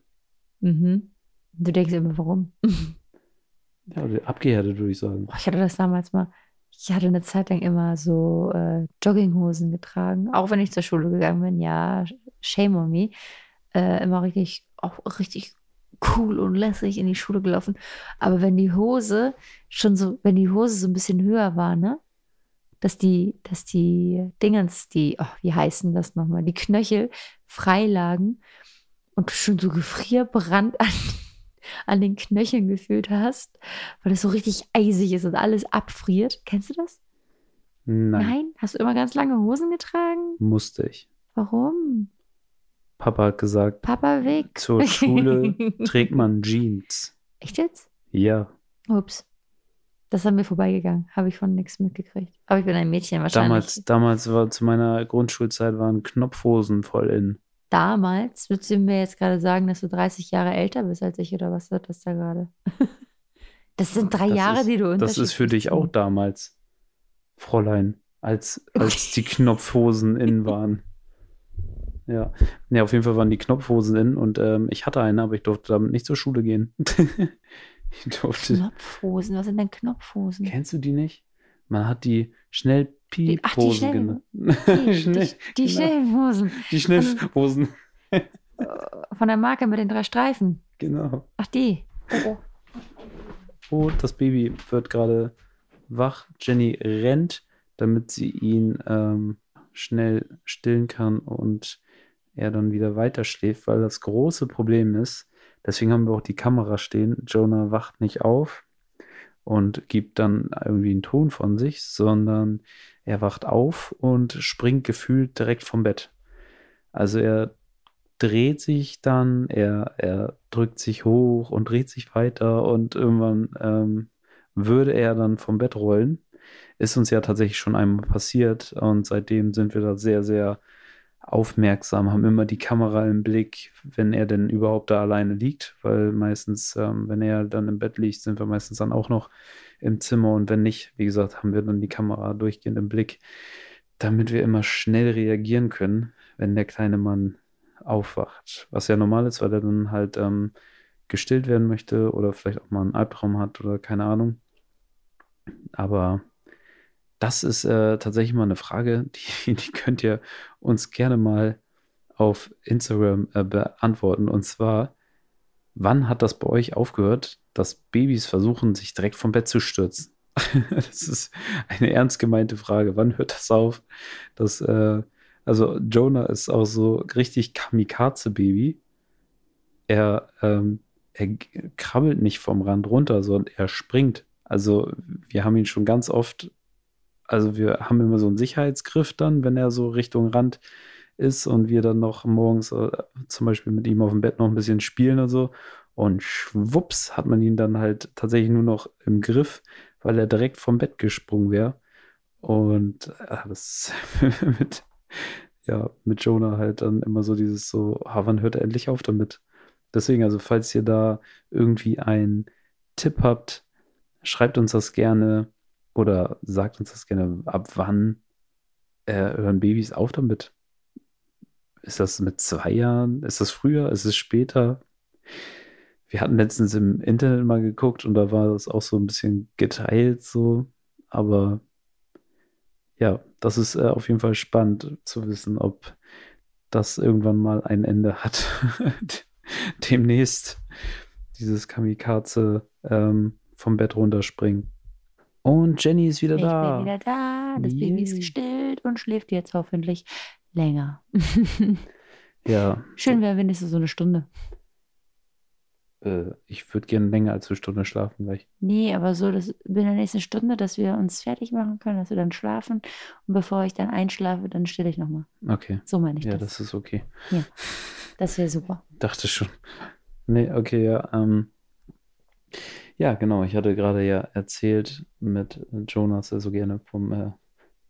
Mhm. Du denkst immer, warum? Ja, abgehärtet, würde ich sagen. Boah, ich hatte das damals mal. Ich hatte eine Zeit lang immer so äh, Jogginghosen getragen, auch wenn ich zur Schule gegangen bin. Ja, shame on me. Äh, immer richtig, auch richtig cool und lässig in die Schule gelaufen. Aber wenn die Hose schon so, wenn die Hose so ein bisschen höher war, ne? Dass die, dass die Dingens, die, oh, wie heißen das nochmal, die Knöchel frei lagen und du schon so gefrierbrand an, an den Knöcheln gefühlt hast, weil es so richtig eisig ist und alles abfriert. Kennst du das? Nein, Nein? Hast du immer ganz lange Hosen getragen? musste ich. Warum? Papa hat gesagt, Papa weg. zur Schule trägt man Jeans. Echt jetzt? Ja, Ups. Das ist an mir vorbeigegangen. Habe ich von nichts mitgekriegt. Aber ich bin ein Mädchen wahrscheinlich. damals, damals war zu meiner Grundschulzeit waren Knopfhosen voll in. Damals, würdest du mir jetzt gerade sagen, dass du 30 Jahre älter bist als ich oder was wird das da gerade? Das sind drei Das Jahre, ist, die du Das ist für dich auch damals, Fräulein, als, als die Knopfhosen in waren. Ja. ja, auf jeden Fall waren die Knopfhosen in und ähm, ich hatte eine, aber ich durfte damit nicht zur Schule gehen. ich durfte. Knopfhosen, was sind denn Knopfhosen? Kennst du die nicht? Man hat die schnell die Piephosen genannt. Die, Schnell- die, die genau. Schnellhosen Die Schnellhosen. äh, von der Marke mit den drei Streifen. genau. Ach, die. Oh, Oh, das Baby wird gerade wach. Jenny rennt, damit sie ihn ähm, schnell stillen kann und er dann wieder weiter schläft, weil das große Problem ist, deswegen haben wir auch die Kamera stehen. Jonah wacht nicht auf und gibt dann irgendwie einen Ton von sich, sondern er wacht auf und springt gefühlt direkt vom Bett. Also er dreht sich dann, er, er drückt sich hoch und dreht sich weiter und irgendwann ähm, würde er dann vom Bett rollen. Ist uns ja tatsächlich schon einmal passiert und seitdem sind wir da sehr, sehr aufmerksam, haben immer die Kamera im Blick, wenn er denn überhaupt da alleine liegt, weil meistens, ähm, wenn er dann im Bett liegt, sind wir meistens dann auch noch im Zimmer und wenn nicht, wie gesagt, haben wir dann die Kamera durchgehend im Blick, damit wir immer schnell reagieren können, wenn der kleine Mann aufwacht. Was ja normal ist, weil er dann halt ähm, gestillt werden möchte oder vielleicht auch mal einen Albtraum hat oder keine Ahnung. Aber das ist äh, tatsächlich mal eine Frage, die, die könnt ihr uns gerne mal auf Instagram äh, beantworten. Und zwar, wann hat das bei euch aufgehört, dass Babys versuchen, sich direkt vom Bett zu stürzen? das ist eine ernst gemeinte Frage. Wann hört das auf? Dass, äh, also Jonah ist auch so richtig Kamikaze-Baby. Er, ähm, er krabbelt nicht vom Rand runter, sondern er springt. Also wir haben ihn schon ganz oft, also wir haben immer so einen Sicherheitsgriff dann, wenn er so Richtung Rand ist und wir dann noch morgens äh, zum Beispiel mit ihm auf dem Bett noch ein bisschen spielen und so. Und schwupps hat man ihn dann halt tatsächlich nur noch im Griff, weil er direkt vom Bett gesprungen wäre. Und äh, das mit, ja, mit Jonah halt dann immer so dieses so, ah, wann hört er endlich auf damit? Deswegen, also falls ihr da irgendwie einen Tipp habt, schreibt uns das gerne oder sagt uns das gerne, ab wann äh, hören Babys auf damit? Ist das mit zwei Jahren? Ist das früher? Ist es später? Wir hatten letztens im Internet mal geguckt und da war das auch so ein bisschen geteilt so, aber ja, das ist äh, auf jeden Fall spannend zu wissen, ob das irgendwann mal ein Ende hat. Demnächst dieses Kamikaze ähm, vom Bett runterspringen. Und Jenny ist wieder Ich da. bin wieder da. Das Baby ist gestillt und schläft jetzt hoffentlich länger. Ja, Schön wäre wenigstens so eine Stunde. äh, ich würde gerne länger als eine Stunde schlafen gleich. Nee, aber so dass in der nächsten Stunde, dass wir uns fertig machen können, dass wir dann schlafen. Und bevor ich dann einschlafe, dann stille ich nochmal. Okay, So meine ich ja, das. das ist okay. Das wäre super. Dachte schon. Nee, okay, ja. Ähm, ja, genau. Ich hatte gerade ja erzählt mit Jonas, der so gerne vom äh,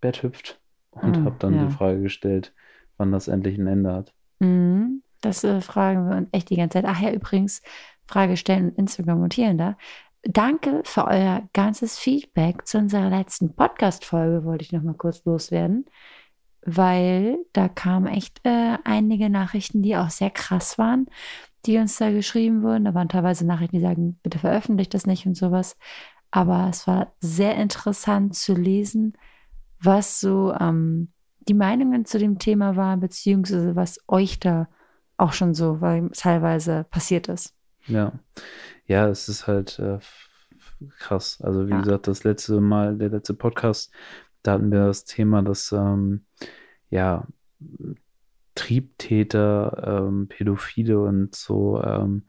Bett hüpft und Ah, habe dann ja. die Frage gestellt, wann das endlich ein Ende hat. Mhm. Das äh, fragen wir uns echt die ganze Zeit. Ach ja, übrigens, Frage stellen und Instagram und hier und da. Danke für euer ganzes Feedback zu unserer letzten Podcast-Folge, wollte ich noch mal kurz loswerden, weil da kamen echt äh, einige Nachrichten, die auch sehr krass waren, die uns da geschrieben wurden. Da waren teilweise Nachrichten, die sagen, bitte veröffentlicht das nicht und sowas. aber es war sehr interessant zu lesen, was so ähm, die Meinungen zu dem Thema waren, beziehungsweise was euch da auch schon so weil teilweise passiert ist. Ja, ja, es ist halt äh, krass. Also wie Ja. gesagt, das letzte Mal, der letzte Podcast, da hatten wir das Thema, dass ähm, ja Triebtäter, ähm, Pädophile und so ähm,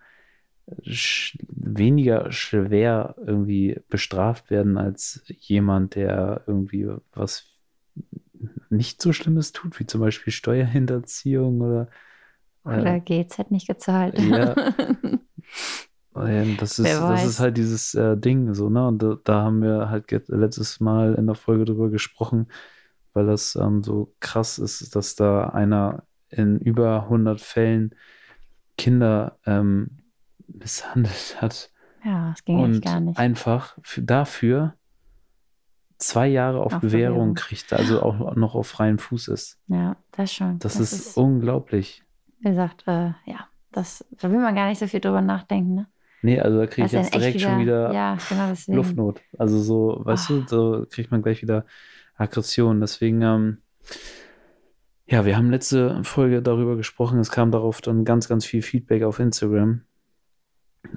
sch weniger schwer irgendwie bestraft werden als jemand, der irgendwie was nicht so Schlimmes tut, wie zum Beispiel Steuerhinterziehung oder Oder GZ nicht gezahlt. ja. Das ist, das ist halt dieses äh, Ding, so, ne? Und da, da haben wir halt letztes Mal in der Folge drüber gesprochen, weil das ähm, so krass ist, dass da einer in über 100 Fällen Kinder ähm, misshandelt hat ja, das ging und gar nicht. einfach für, dafür zwei Jahre auf, Auf Bewährung Bewährung. kriegt, also auch noch auf freiem Fuß ist. ja, das schon. Das, ist, unglaublich. wie gesagt, äh, ja, das, da will man gar nicht so viel drüber nachdenken, ne? Nee, also da kriege ich jetzt direkt schon wieder Ja, genau. Luftnot. Also so, weißt du, Ah. so kriegt man gleich wieder Aggression. Deswegen, ähm, ja, wir haben letzte Folge darüber gesprochen. Es kam darauf dann ganz, ganz viel Feedback auf Instagram.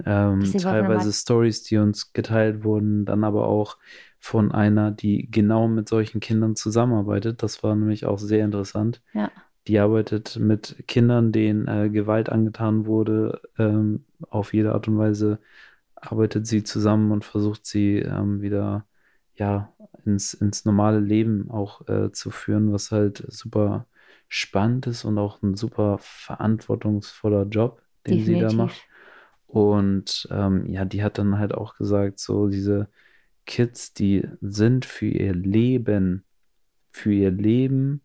Ähm, teilweise Stories, die uns geteilt wurden, dann aber auch von einer, die genau mit solchen Kindern zusammenarbeitet. Das war nämlich auch sehr interessant. Ja. Die arbeitet mit Kindern, denen äh, Gewalt angetan wurde. Ähm, auf jede Art und Weise arbeitet sie zusammen und versucht sie ähm, wieder ja ins, ins normale Leben auch äh, zu führen, was halt super spannend ist und auch ein super verantwortungsvoller Job, den sie da Definitiv. macht. Und ähm, ja, die hat dann halt auch gesagt, so diese Kids, die sind für ihr Leben, für ihr Leben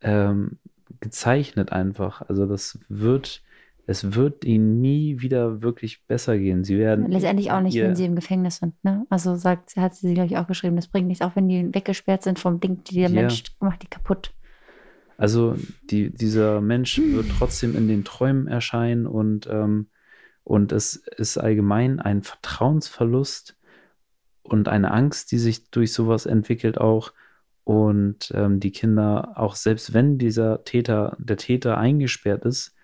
ähm, gezeichnet einfach. Also das wird, es wird ihnen nie wieder wirklich besser gehen. Sie werden Letztendlich auch nicht, wenn sie im Gefängnis sind, ne? Also sagt, hat sie, glaube ich, auch geschrieben, das bringt nichts, auch wenn die weggesperrt sind vom Ding, die der Ja. Mensch macht die kaputt. Also die, dieser Mensch wird trotzdem in den Träumen erscheinen und, ähm, und es ist allgemein ein Vertrauensverlust und eine Angst, die sich durch sowas entwickelt auch. Und ähm, die Kinder, auch selbst wenn dieser Täter, der Täter eingesperrt ist,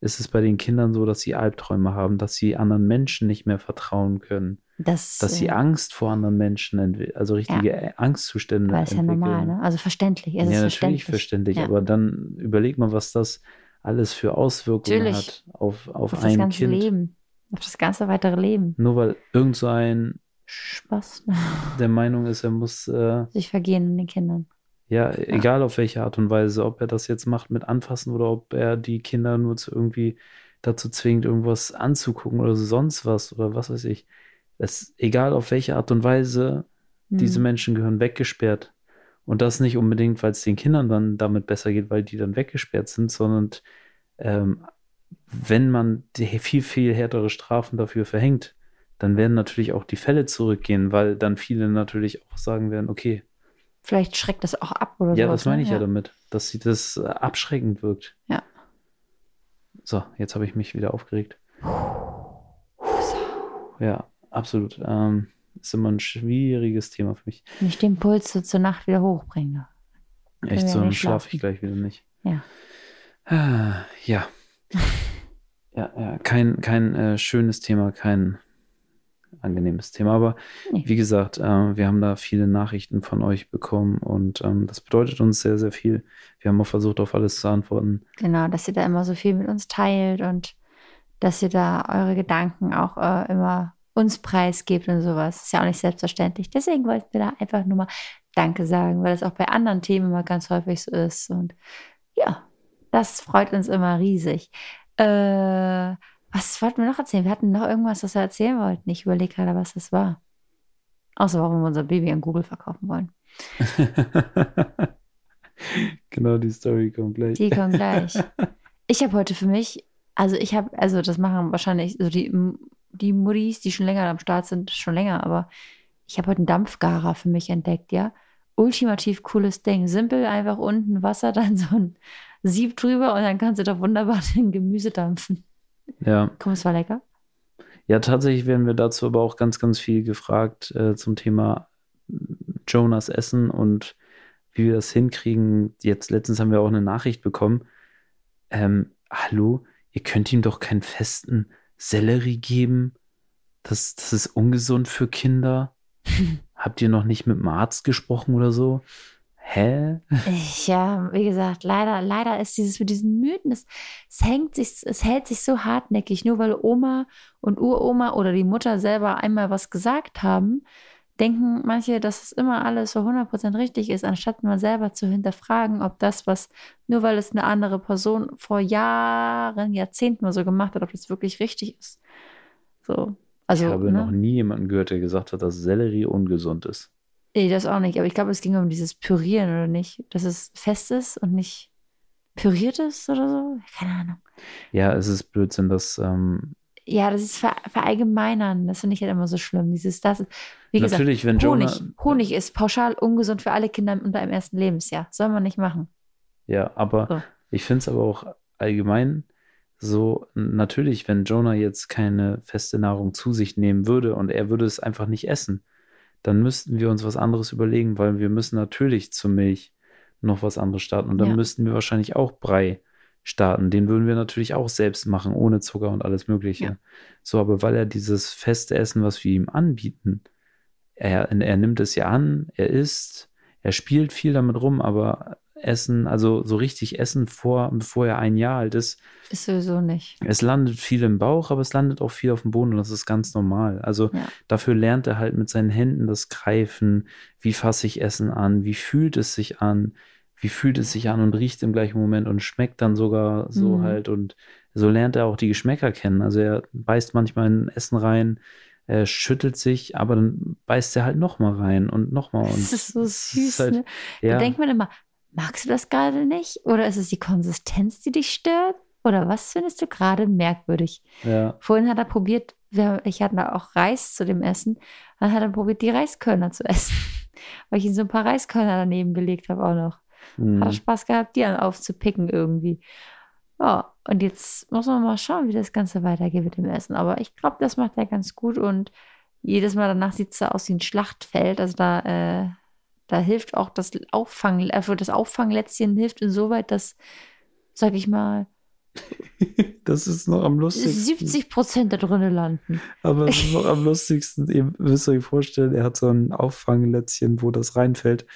ist es bei den Kindern so, dass sie Albträume haben, dass sie anderen Menschen nicht mehr vertrauen können, Das, dass sie äh, Angst vor anderen Menschen, entwi- also richtige Angstzustände aber ist ja entwickeln. normal, ne? Also verständlich. Es ist Ja, natürlich verständlich. verständlich, Ja. aber dann überleg mal, was das alles für Auswirkungen Natürlich. hat auf, auf Auf das ein ganze Kind. Leben. Auf das ganze weitere Leben. Nur weil irgend so ein Spaß. der Meinung ist, er muss, äh, Sich vergehen in den Kindern. ja, egal auf welche Art und Weise, ob er das jetzt macht mit Anfassen oder ob er die Kinder nur zu irgendwie dazu zwingt, irgendwas anzugucken oder sonst was oder was weiß ich. Es, egal auf welche Art und Weise, diese Hm. Menschen gehören weggesperrt. Und das nicht unbedingt, weil es den Kindern dann damit besser geht, weil die dann weggesperrt sind, sondern ähm, wenn man viel, viel härtere Strafen dafür verhängt, dann werden natürlich auch die Fälle zurückgehen, weil dann viele natürlich auch sagen werden, okay, Vielleicht schreckt das auch ab oder ja, sowas, das meine ne? ich ja. damit, dass sie das äh, abschreckend wirkt. Ja. So, jetzt habe ich mich wieder aufgeregt. Ja, absolut. Ähm, ist immer ein schwieriges Thema für mich. Wenn ich den Puls so zur Nacht wieder hochbringe. Können Echt so, ja dann nicht schlafe ich gleich wieder nicht. Ja. Ah, Ja. Ja, ja, kein, kein äh, schönes Thema, kein angenehmes Thema. Aber Nee. wie gesagt, äh, wir haben da viele Nachrichten von euch bekommen und ähm, das bedeutet uns sehr, sehr viel. Wir haben auch versucht, auf alles zu antworten. Genau, dass ihr da immer so viel mit uns teilt und dass ihr da eure Gedanken auch äh, immer uns preisgebt und sowas. Ist ja auch nicht selbstverständlich. Deswegen wollten wir da einfach nur mal Danke sagen, weil das auch bei anderen Themen immer ganz häufig so ist. Und ja, das freut uns immer riesig. Äh, was wollten wir noch erzählen? Wir hatten noch irgendwas, was wir erzählen wollten. Ich überlege gerade, was das war. Außer warum wir unser Baby an Google verkaufen wollen. genau, die Story kommt gleich. Die kommen gleich. Ich habe heute für mich, also ich habe, also das machen wahrscheinlich so die, die Muddis, die schon länger am Start sind, schon länger, aber ich habe heute einen Dampfgarer für mich entdeckt, ja. Ultimativ cooles Ding. Simpel, einfach unten Wasser, dann so ein Sieb drüber und dann kannst du da wunderbar dein Gemüse dampfen. Ja, Komm, es war lecker. Ja, tatsächlich werden wir dazu aber auch ganz, ganz viel gefragt äh, zum Thema Jonas Essen und wie wir das hinkriegen. Jetzt letztens haben wir auch eine Nachricht bekommen. Ähm, hallo, ihr könnt ihm doch keinen festen Sellerie geben. Das, das ist ungesund für Kinder. Habt ihr noch nicht mit dem Arzt gesprochen oder so? Hä? Ja, wie gesagt, leider, leider ist dieses mit diesen Mythen, es, es hängt sich, es hält sich so hartnäckig, nur weil Oma und Uroma oder die Mutter selber einmal was gesagt haben, denken manche, dass es immer alles so 100% richtig ist, anstatt mal selber zu hinterfragen, ob das, was, nur weil es eine andere Person vor Jahren, Jahrzehnten mal so gemacht hat, ob das wirklich richtig ist. So. Also, ich habe ne? noch nie jemanden gehört, der gesagt hat, dass Sellerie ungesund ist. Nee, das auch nicht. Aber ich glaube, es ging um dieses Pürieren oder nicht. Dass es fest ist und nicht püriert ist oder so. Keine Ahnung. Ja, es ist Blödsinn, dass ähm, Ja, das ist ver verallgemeinern. Das finde ich halt immer so schlimm. Dieses, das, wie gesagt, natürlich, wenn Honig. Jonah. Honig ist pauschal ungesund für alle Kinder unter dem ersten Lebensjahr. Soll man nicht machen. Ja, aber So. ich finde es aber auch allgemein so, natürlich, wenn Jonah jetzt keine feste Nahrung zu sich nehmen würde und er würde es einfach nicht essen, dann müssten wir uns was anderes überlegen, weil wir müssen natürlich zur Milch noch was anderes starten. Und dann Ja. müssten wir wahrscheinlich auch Brei starten. Den würden wir natürlich auch selbst machen, ohne Zucker und alles Mögliche. Ja. So, aber weil er dieses feste Essen, was wir ihm anbieten, er, er nimmt es ja an, er isst, er spielt viel damit rum, aber Essen, also so richtig Essen vor, bevor er ein Jahr alt ist, Ist sowieso nicht. es landet viel im Bauch, aber es landet auch viel auf dem Boden und das ist ganz normal. Also Ja. dafür lernt er halt mit seinen Händen das Greifen, wie fasse ich Essen an, wie fühlt es sich an, wie fühlt es sich an und riecht im gleichen Moment und schmeckt dann sogar so Mhm. halt und so lernt er auch die Geschmäcker kennen. Also er beißt manchmal in Essen rein, er schüttelt sich, aber dann beißt er halt nochmal rein und nochmal. Und Das ist so süß, halt- ne? ja, Da denkt man immer, magst du das gerade nicht? Oder ist es die Konsistenz, die dich stört? Oder was findest du gerade merkwürdig? ja, Vorhin hat er probiert, wir, ich hatte da auch Reis zu dem Essen, dann hat er probiert, die Reiskörner zu essen. Weil ich ihm so ein paar Reiskörner daneben gelegt habe auch noch. Hat er hm, Spaß gehabt, die dann aufzupicken irgendwie. Ja, und jetzt muss man mal schauen, wie das Ganze weitergeht mit dem Essen. Aber ich glaube, das macht er ganz gut und jedes Mal danach sieht es aus wie ein Schlachtfeld. Also da, äh, da hilft auch das Auffang, also das Auffanglätzchen hilft insoweit, dass, sag ich mal, das ist noch am lustigsten. 70 Prozent da drinnen landen. Aber es ist noch am lustigsten. Ihr müsst euch vorstellen, er hat so ein Auffanglätzchen, wo das reinfällt.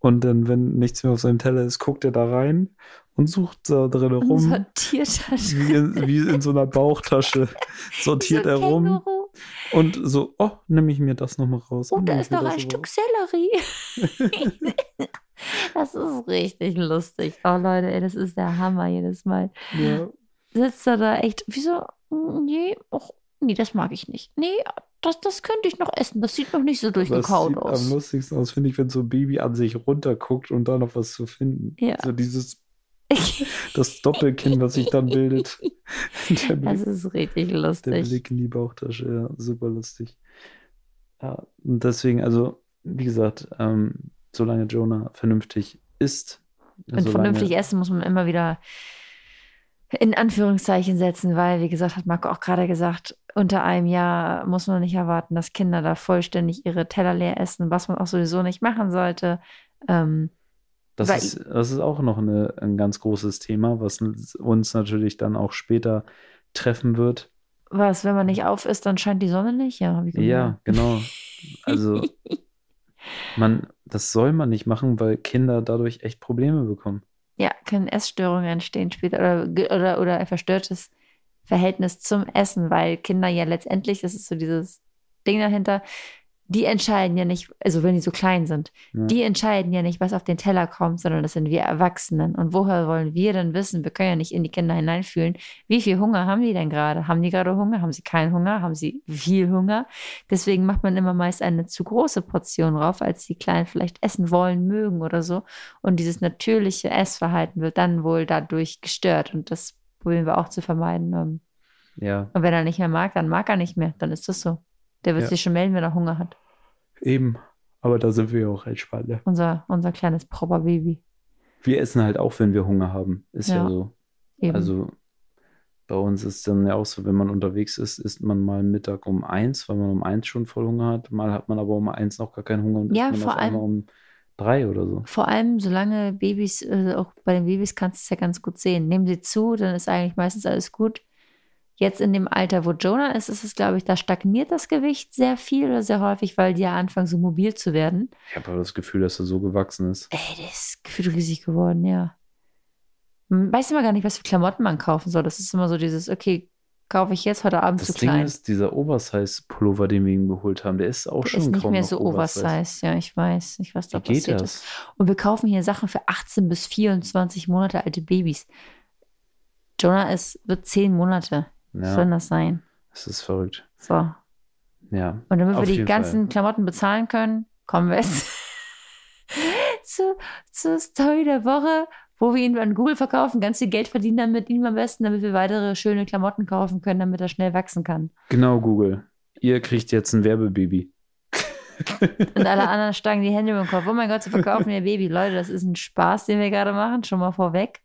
Und dann, wenn nichts mehr auf seinem Teller ist, guckt er da rein und sucht da drin Und rum. sortiert das. Wie in, wie in so einer Bauchtasche sortiert so er rum Känguru. und so, oh, nehme ich mir das nochmal raus. Oh, da ist noch ein aber Stück Sellerie. das ist richtig lustig. Oh Leute, ey, das ist der Hammer jedes Mal. Ja. Sitzt er da echt, wieso? Nee, och, nee, das mag ich nicht. Nee, das, das könnte ich noch essen. Das sieht noch nicht so Aber es durchgekaut sieht aus. am lustigsten aus, finde ich, wenn so ein Baby an sich runterguckt und da noch was zu finden. Ja. So dieses, das Doppelkinn, was sich dann bildet. Der das Blick, ist richtig der lustig. Blick in die Bauchtasche, ja, super lustig. Ja, und deswegen, also, wie gesagt, ähm, solange Jonah vernünftig isst, Und solange- vernünftig essen muss man immer wieder in Anführungszeichen setzen, weil, wie gesagt, hat Marco auch gerade gesagt, unter einem Jahr muss man nicht erwarten, dass Kinder da vollständig ihre Teller leer essen, was man auch sowieso nicht machen sollte. Ähm, Das ist, das ist auch noch eine, ein ganz großes Thema, was uns natürlich dann auch später treffen wird. was, wenn man nicht auf ist, dann scheint die Sonne nicht? Ja, wie Ja, genau. Also man, das soll man nicht machen, weil Kinder dadurch echt Probleme bekommen. Ja, können Essstörungen entstehen später oder, oder, oder ein verstörtes Verhältnis zum Essen, weil Kinder ja letztendlich, das ist so dieses Ding dahinter, die entscheiden ja nicht, also wenn die so klein sind, Ja. die entscheiden ja nicht, was auf den Teller kommt, sondern das sind wir Erwachsenen. Und woher wollen wir denn wissen? Wir können ja nicht in die Kinder hineinfühlen. Wie viel Hunger haben die denn gerade? Haben die gerade Hunger? Haben sie keinen Hunger? Haben sie viel Hunger? Deswegen macht man immer meist eine zu große Portion drauf, als die Kleinen vielleicht essen wollen, mögen oder so. Und dieses natürliche Essverhalten wird dann wohl dadurch gestört. Und das probieren wir auch zu vermeiden. Ähm, Ja, Und wenn er nicht mehr mag, dann mag er nicht mehr. Dann ist das so. Der wird Ja. sich schon melden, wenn er Hunger hat. eben. Aber da sind wir ja auch entspannt. Ne? Unser, unser kleines Proper-Baby. Wir essen halt auch, wenn wir Hunger haben. Ist ja, Ja. so. Eben. Also Bei uns ist dann ja auch so, wenn man unterwegs ist, isst man mal Mittag um eins, weil man um eins schon voll Hunger hat. Mal hat man aber um eins noch gar keinen Hunger und Ja, isst man vor allem- um drei oder so. Vor allem, solange Babys, äh, auch bei den Babys kannst du es ja ganz gut sehen. Nehmen sie zu, dann ist eigentlich meistens alles gut. Jetzt in dem Alter, wo Jonah ist, ist es, glaube ich, da stagniert das Gewicht sehr viel oder sehr häufig, weil die ja anfangen, so mobil zu werden. Ich habe aber das Gefühl, dass er so gewachsen ist. Ey, der ist gefühlt riesig geworden, ja. Man weiß immer gar nicht, was für Klamotten man kaufen soll. Das ist immer so dieses, okay, kaufe ich jetzt heute Abend Das zu Ding klein. ist, dieser Oversize-Pullover, den wir ihm geholt haben, der ist auch Der schon ist nicht mehr so Oversize. Ja, ich weiß nicht, was da Wie geht das? ist. Und wir kaufen hier Sachen für 18 bis 24 Monate alte Babys. Jonah ist, wird 10 Monate. Was soll Ja, das sein? das ist verrückt. So. Und Ja, damit wir die ganzen Klamotten bezahlen können, kommen wir jetzt zu, zur Story der Woche, wo wir ihn an Google verkaufen, ganz viel Geld verdienen damit ihm am besten, damit wir weitere schöne Klamotten kaufen können, damit er schnell wachsen kann. genau, Google. Ihr kriegt jetzt ein Werbebaby. Und alle anderen schlagen die Hände über den Kopf. Oh mein Gott, sie verkaufen ihr Baby. Leute, das ist ein Spaß, den wir gerade machen, schon mal vorweg.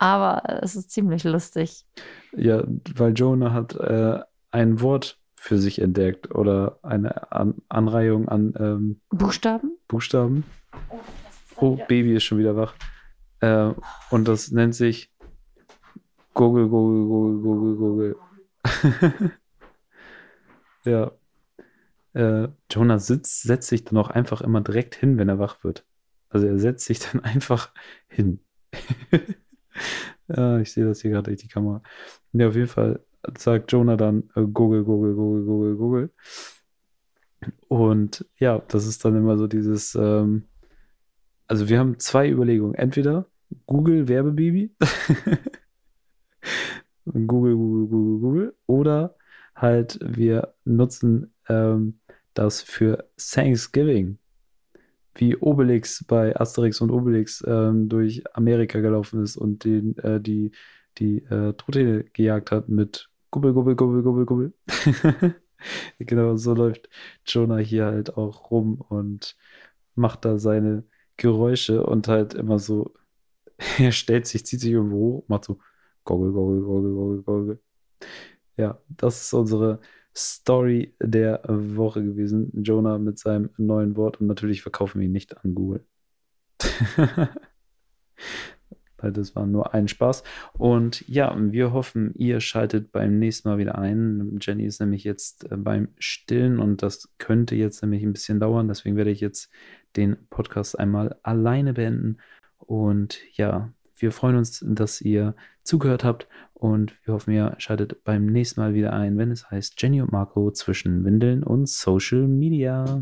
Aber es ist ziemlich lustig. Ja, weil Jonah hat äh, ein Wort für sich entdeckt oder eine an Anreihung an ähm, Buchstaben? Buchstaben. Oh, Baby ist schon wieder wach. Äh, und das nennt sich Google, Google, Google, Google, Google. ja. Äh, Jonah sitzt, setzt sich dann auch einfach immer direkt hin, wenn er wach wird. Also er setzt sich dann einfach hin. ja, ich sehe das hier gerade durch die Kamera. Ja, auf jeden Fall sagt Jonah dann äh, Google, Google, Google, Google, Google. Und ja, das ist dann immer so dieses, ähm, also wir haben zwei Überlegungen. Entweder Google Werbebaby, Google, Google, Google, Google, oder halt wir nutzen ähm, das für Thanksgiving. Wie Obelix bei Asterix und Obelix ähm, durch Amerika gelaufen ist und den, äh, die, die äh, Truthähne gejagt hat mit Gubbel, Gubbel, Gubbel, Gubbel, Gubbel. Genau, so läuft Jonah hier halt auch rum und macht da seine Geräusche und halt immer so, er stellt sich, zieht sich irgendwo hoch, macht so Goggle, Goggle, Goggle, Goggle, Goggle. Ja, das ist unsere Story der Woche gewesen. Jonah mit seinem neuen Wort und natürlich verkaufen wir ihn nicht an Google. Weil das war nur ein Spaß. Und ja, wir hoffen, ihr schaltet beim nächsten Mal wieder ein. Jenny ist nämlich jetzt äh, beim Stillen und das könnte jetzt nämlich ein bisschen dauern. Deswegen werde ich jetzt den Podcast einmal alleine beenden. Und ja, wir freuen uns, dass ihr zugehört habt und wir hoffen, ihr schaltet beim nächsten Mal wieder ein, wenn es heißt Jenny und Marco zwischen Windeln und Social Media.